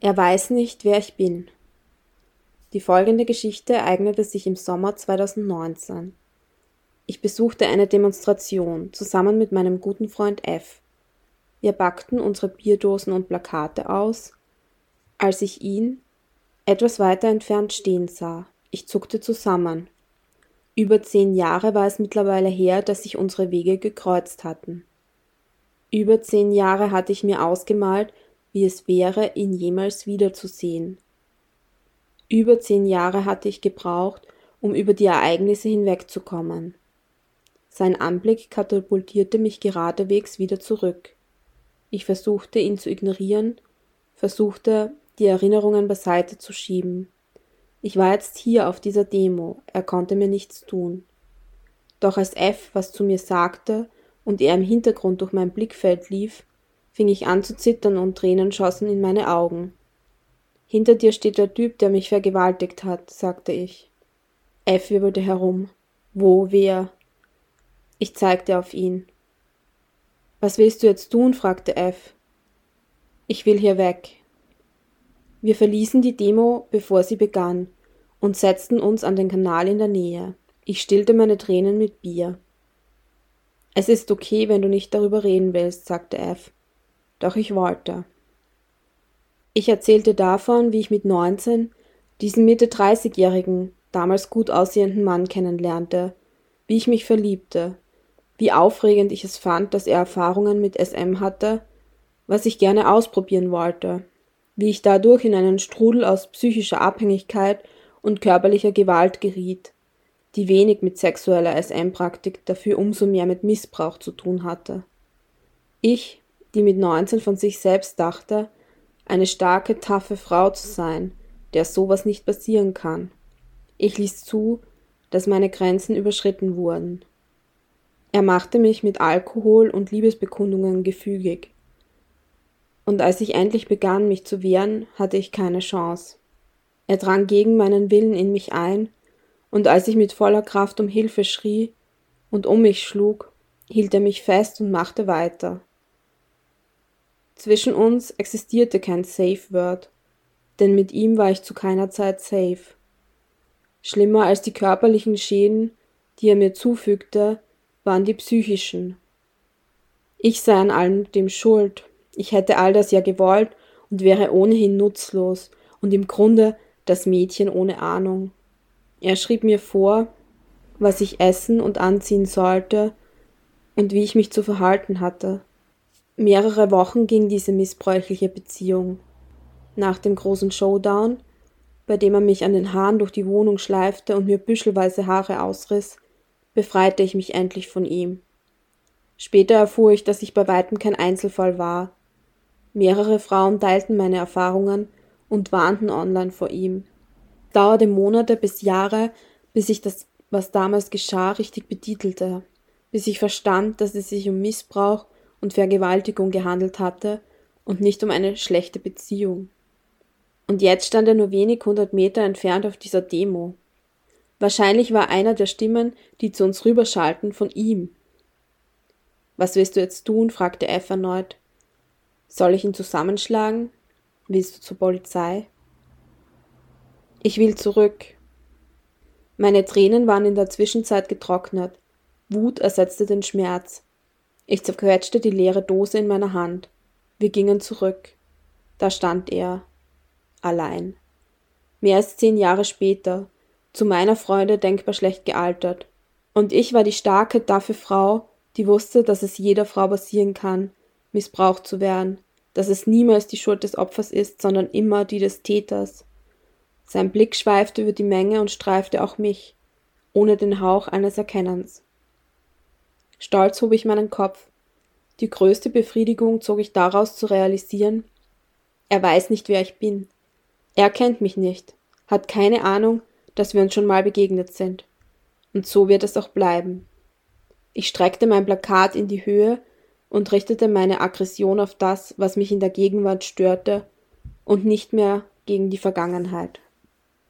Er weiß nicht, wer ich bin. Die folgende Geschichte ereignete sich im Sommer 2019. Ich besuchte eine Demonstration zusammen mit meinem guten Freund F. Wir backten unsere Bierdosen und Plakate aus, als ich ihn etwas weiter entfernt stehen sah. Ich zuckte zusammen. Über zehn Jahre war es mittlerweile her, dass sich unsere Wege gekreuzt hatten. Über zehn Jahre hatte ich mir ausgemalt, wie es wäre, ihn jemals wiederzusehen. Über zehn Jahre hatte ich gebraucht, um über die Ereignisse hinwegzukommen. Sein Anblick katapultierte mich geradewegs wieder zurück. Ich versuchte ihn zu ignorieren, versuchte die Erinnerungen beiseite zu schieben. Ich war jetzt hier auf dieser Demo, er konnte mir nichts tun. Doch als F was zu mir sagte und er im Hintergrund durch mein Blickfeld lief, fing ich an zu zittern und Tränen schossen in meine Augen. Hinter dir steht der Typ, der mich vergewaltigt hat, sagte ich. F wirbelte herum. Wo, wer? Ich zeigte auf ihn. Was willst du jetzt tun? fragte F. Ich will hier weg. Wir verließen die Demo, bevor sie begann, und setzten uns an den Kanal in der Nähe. Ich stillte meine Tränen mit Bier. Es ist okay, wenn du nicht darüber reden willst, sagte F doch ich wollte. Ich erzählte davon, wie ich mit 19 diesen Mitte 30-jährigen, damals gut aussehenden Mann kennenlernte, wie ich mich verliebte, wie aufregend ich es fand, dass er Erfahrungen mit SM hatte, was ich gerne ausprobieren wollte, wie ich dadurch in einen Strudel aus psychischer Abhängigkeit und körperlicher Gewalt geriet, die wenig mit sexueller SM-Praktik, dafür umso mehr mit Missbrauch zu tun hatte. Ich, die mit 19 von sich selbst dachte, eine starke, taffe Frau zu sein, der sowas nicht passieren kann. Ich ließ zu, dass meine Grenzen überschritten wurden. Er machte mich mit Alkohol und Liebesbekundungen gefügig. Und als ich endlich begann, mich zu wehren, hatte ich keine Chance. Er drang gegen meinen Willen in mich ein, und als ich mit voller Kraft um Hilfe schrie und um mich schlug, hielt er mich fest und machte weiter. Zwischen uns existierte kein Safe Word, denn mit ihm war ich zu keiner Zeit safe. Schlimmer als die körperlichen Schäden, die er mir zufügte, waren die psychischen. Ich sei an allem dem schuld. Ich hätte all das ja gewollt und wäre ohnehin nutzlos und im Grunde das Mädchen ohne Ahnung. Er schrieb mir vor, was ich essen und anziehen sollte und wie ich mich zu verhalten hatte. Mehrere Wochen ging diese missbräuchliche Beziehung. Nach dem großen Showdown, bei dem er mich an den Haaren durch die Wohnung schleifte und mir büschelweise Haare ausriss, befreite ich mich endlich von ihm. Später erfuhr ich, dass ich bei weitem kein Einzelfall war. Mehrere Frauen teilten meine Erfahrungen und warnten online vor ihm. Dauerte Monate bis Jahre, bis ich das, was damals geschah, richtig betitelte, bis ich verstand, dass es sich um Missbrauch und Vergewaltigung gehandelt hatte und nicht um eine schlechte Beziehung. Und jetzt stand er nur wenig hundert Meter entfernt auf dieser Demo. Wahrscheinlich war einer der Stimmen, die zu uns rüberschalten, von ihm. Was willst du jetzt tun? fragte F erneut. Soll ich ihn zusammenschlagen? Willst du zur Polizei? Ich will zurück. Meine Tränen waren in der Zwischenzeit getrocknet. Wut ersetzte den Schmerz. Ich zerquetschte die leere Dose in meiner Hand. Wir gingen zurück. Da stand er. Allein. Mehr als zehn Jahre später. Zu meiner Freude denkbar schlecht gealtert. Und ich war die starke, daffe Frau, die wusste, dass es jeder Frau passieren kann, missbraucht zu werden, dass es niemals die Schuld des Opfers ist, sondern immer die des Täters. Sein Blick schweifte über die Menge und streifte auch mich, ohne den Hauch eines Erkennens. Stolz hob ich meinen Kopf. Die größte Befriedigung zog ich daraus zu realisieren, er weiß nicht, wer ich bin. Er kennt mich nicht, hat keine Ahnung, dass wir uns schon mal begegnet sind. Und so wird es auch bleiben. Ich streckte mein Plakat in die Höhe und richtete meine Aggression auf das, was mich in der Gegenwart störte, und nicht mehr gegen die Vergangenheit.